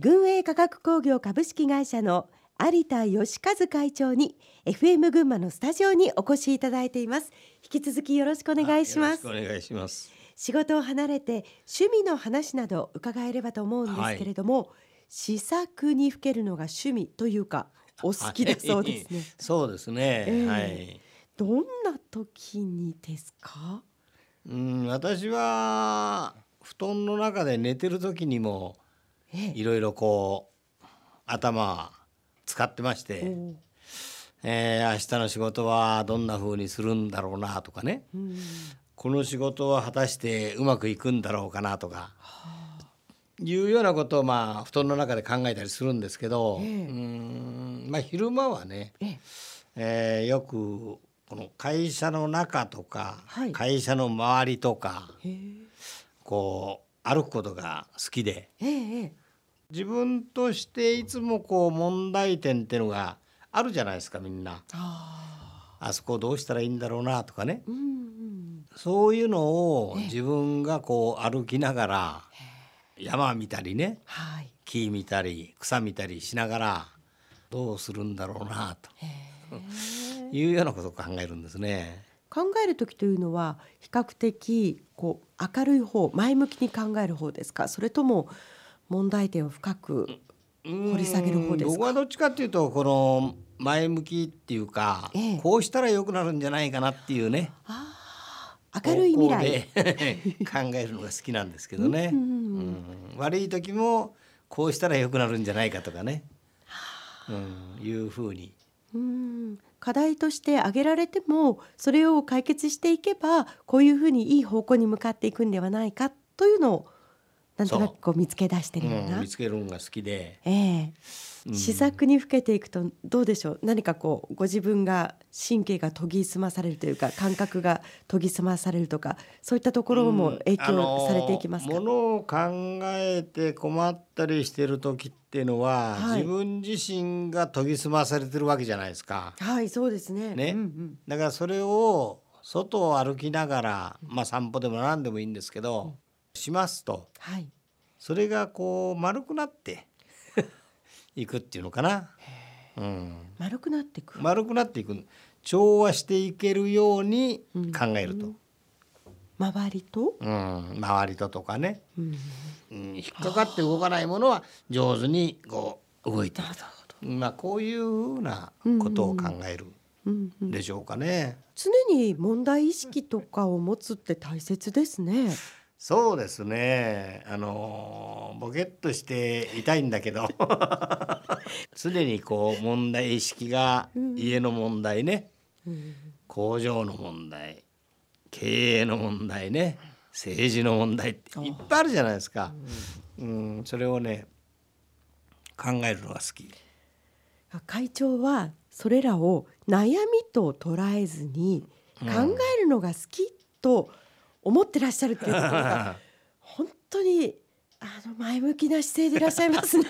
軍営科学工業株式会社の有田義和会長に FM 群馬のスタジオにお越しいただいています。引き続きよろしくお願いします。お願いします。仕事を離れて趣味の話など伺えればと思うんですけれども、はい、試作にふけるのが趣味というかお好きだそうですね、はい、そうですね、えー、はい。どんな時にですか？うん私は布団の中で寝てる時にもいろいろこう頭使ってまして、えー、明日の仕事はどんな風にするんだろうなとかね、うん、この仕事は果たしてうまくいくんだろうかなとか、はあ、いうようなことをまあ布団の中で考えたりするんですけど、えー、うんまあ昼間はね、えー、えー、よくこの会社の中とか、はい、会社の周りとかこう歩くことが好きで、自分としていつもこう問題点っていうのがあるじゃないですかみんな。あそこどうしたらいいんだろうなとかね、うんうん、そういうのを自分がこう歩きながら山見たりね、はい、木見たり草見たりしながらどうするんだろうなと。いうようなことを考えるんですね。考える時というのは比較的こう明るい方前向きに考える方ですか？それとも問題点を深く掘り下げる方です僕はどっちかっていうとこの前向きっていうか、ええ、こうしたら良くなるんじゃないかなっていうね。明るい未来。考えるのが好きなんですけどね、うん、悪い時もこうしたら良くなるんじゃないかとかね、うん、いうふうに。うん。課題として挙げられてもそれを解決していけばこういうふうにいい方向に向かっていくんではないかというのをなんとなくこう見つけ出してるような、うん、見つけるのが好きで、ええ。ー、試作にふけていくとどうでしょう？何かこうご自分が神経が研ぎ澄まされるというか感覚が研ぎ澄まされるとかそういったところも影響されていきますか、うん、ものを考えて困ったりしてる時っていうのは、はい、自分自身が研ぎ澄まされてるわけじゃないですか。はいそうですね。ね、うんうん、だからそれを外を歩きながら、まあ、散歩でも何でもいいんですけど、しますと、はい、それがこう丸くなって いくっていうのかな。うん、丸くなっていく。丸くなっていく。調和していけるように考えると。うん周りと、うん、周りととかね、うん、うん、引っかかって動かないものは上手にこう動いていく。と、まあ、こういうふうなことを考えるでしょうかね。常に問題意識とかを持つって大切ですね。そうですね。あのボケっとしていたいんだけど。常にこう問題意識が家の問題ね、うん、工場の問題経営の問題ね。政治の問題っていっぱいあるじゃないですか、うん、それをね考えるのが好き。会長はそれらを悩みと捉えずに考えるのが好きと、うん思ってらっしゃるっていうところが 本当にあの前向きな姿勢でいらっしゃいますね。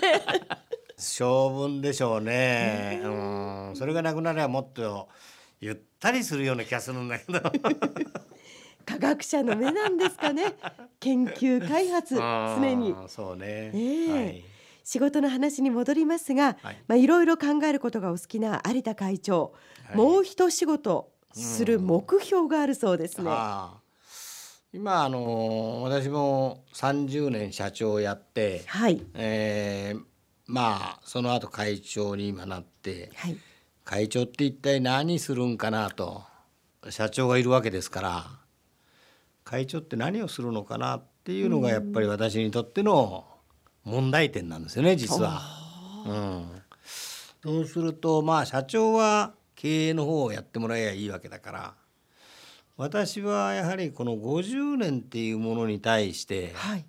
性分でしょうね。うん、それがなくなればもっとゆったりするような気がするんだけど。科学者の目なんですかね。研究開発常に。そうね。えー、はい、仕事の話に戻りますが、はい、まあいろいろ考えることがお好きな有田会長、はい、もう一仕事する目標があるそうですね。今あの私も30年社長をやって、はいえー、まあその後会長に今なって、はい、会長って一体何するんかなと社長がいるわけですから会長って何をするのかなっていうのがやっぱり私にとっての問題点なんですよね実は。うん、そうするとまあ社長は経営の方をやってもらえばいいわけだから。私はやはりこの50年っていうものに対して、はい、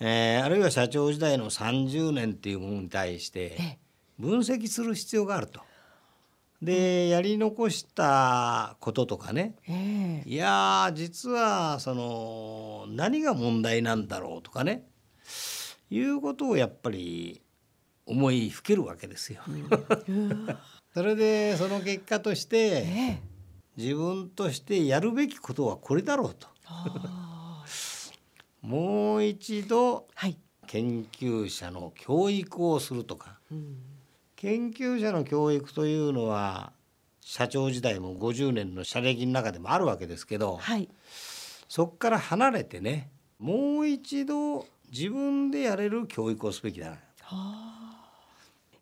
えー、あるいは社長時代の30年っていうものに対して分析する必要があると。でやり残したこととかね、えー、いや実はその何が問題なんだろうとかね。いうことをやっぱり思いふけるわけですよ。それでその結果として、えー自分としてやるべきことはこれだろうと。もう一度、はい、研究者の教育をするとか、うん、研究者の教育というのは社長時代も50年の社歴の中でもあるわけですけど、はい、そこから離れてねもう一度自分でやれる教育をすべきだな。はあ、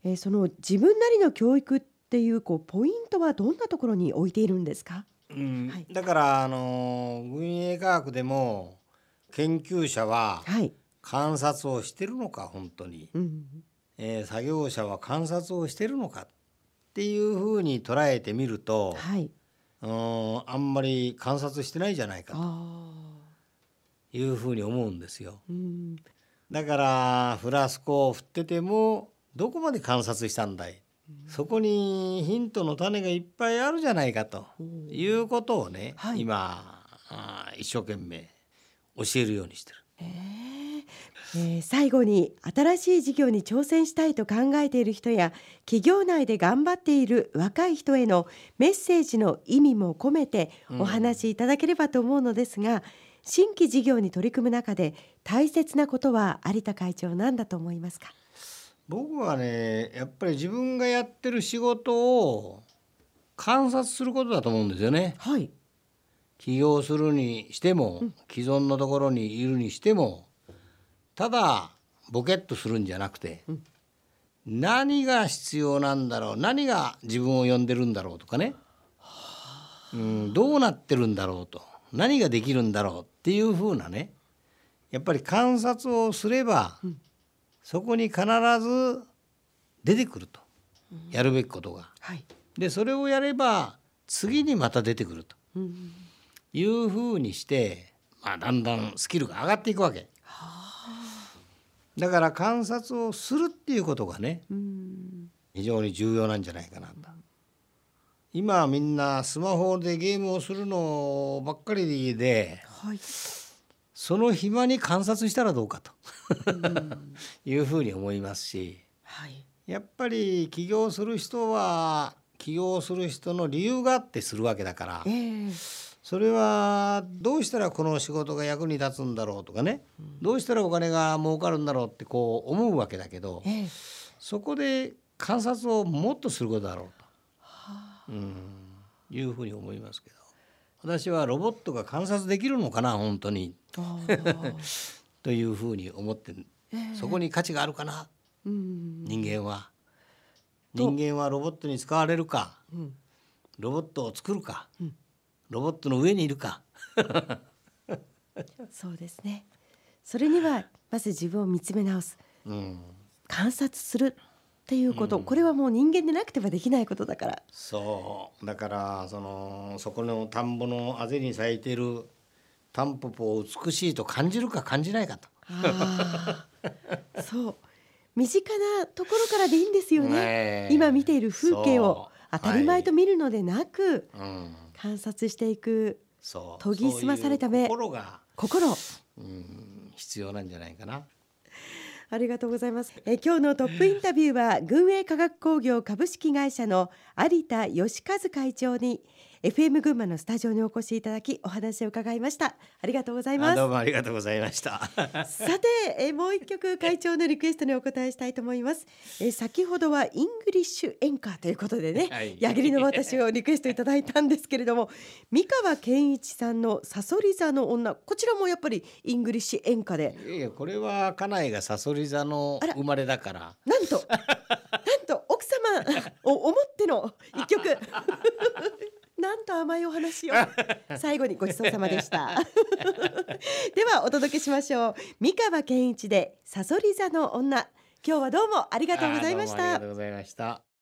えー、その自分なりの教育っていうこうポイントはどんなところに置いているんですか、うん。はい、だからあの軍営科学でも研究者は観察をしてるのか本当に、うん、えー、作業者は観察をしてるのかっていうふうに捉えてみると、はい、うんあんまり観察してないじゃないかというふうに思うんですよ。うん、だからフラスコを振っててもどこまで観察したんだい、そこにヒントの種がいっぱいあるじゃないかと。いうことをね、はい、今一生懸命教えるようにしてる。えー、えー、最後に新しい事業に挑戦したいと考えている人や企業内で頑張っている若い人へのメッセージの意味も込めてお話しいただければと思うのですが、うん、新規事業に取り組む中で大切なことは有田会長何だと思いますか？僕はねやっぱり自分がやってる仕事を観察することだと思うんですよね。はい、起業するにしても、既存のところにいるにしてもただボケっとするんじゃなくて、何が必要なんだろう何が自分を呼んでるんだろうとかね、うん、どうなってるんだろうと何ができるんだろうっていうふうなねやっぱり観察をすれば、そこに必ず出てくると、やるべきことが。はい、でそれをやれば次にまた出てくると。うんいうふうにして、まあ、だんだんスキルが上がっていくわけ。だから観察をするっていうことがね、非常に重要なんじゃないかなと。今みんなスマホでゲームをするのばっかりで、はい、その暇に観察したらどうかと。いうふうに思いますし、はい、やっぱり起業する人は起業する人の理由があってするわけだから、えーそれはどうしたらこの仕事が役に立つんだろうとかね、うん、どうしたらお金が儲かるんだろうってこう思うわけだけど、ええ、そこで観察をもっとすることだろうと、はあ、うん、いうふうに思いますけど私はロボットが観察できるのかな本当に。というふうに思って、え、そこに価値があるかな、うん、人間は。人間はロボットに使われるか、うん、ロボットを作るか、うん。ロボットの上にいるか。そうですね。それにはまず自分を見つめ直す、うん、観察するっていうこと、うん、これはもう人間でなくてはできないことだから。そう。だからそのそこの田んぼのあぜに咲いてるタンポポを美しいと感じるか感じないかと。そう。身近なところからでいいんですよね、ね、今見ている風景を当たり前と見るのでなく、はい。うん。観察していく研ぎ澄まされた目。心が心。うん必要なんじゃないかな。ありがとうございます。え今日のトップインタビューは群栄化学工業株式会社の有田喜一会長に FM 群馬のスタジオにお越しいただきお話を伺いました。ありがとうございます。どうもありがとうございました。さてえもう一曲会長のリクエストにお答えしたいと思います。え先ほどはイングリッシュ演歌ということでね、はい、矢切の渡しをリクエストいただいたんですけれども 美川憲一さんのさそり座の女こちらもやっぱりイングリッシュ演歌で。いやこれは家内がさそり座の生まれだからなんとなんと奥様を思っての一曲なんと甘いお話を最後にごちそうさまでした。ではお届けしましょう。三河健一でさそり座の女。今日はどうもありがとうございました。ありがとうございました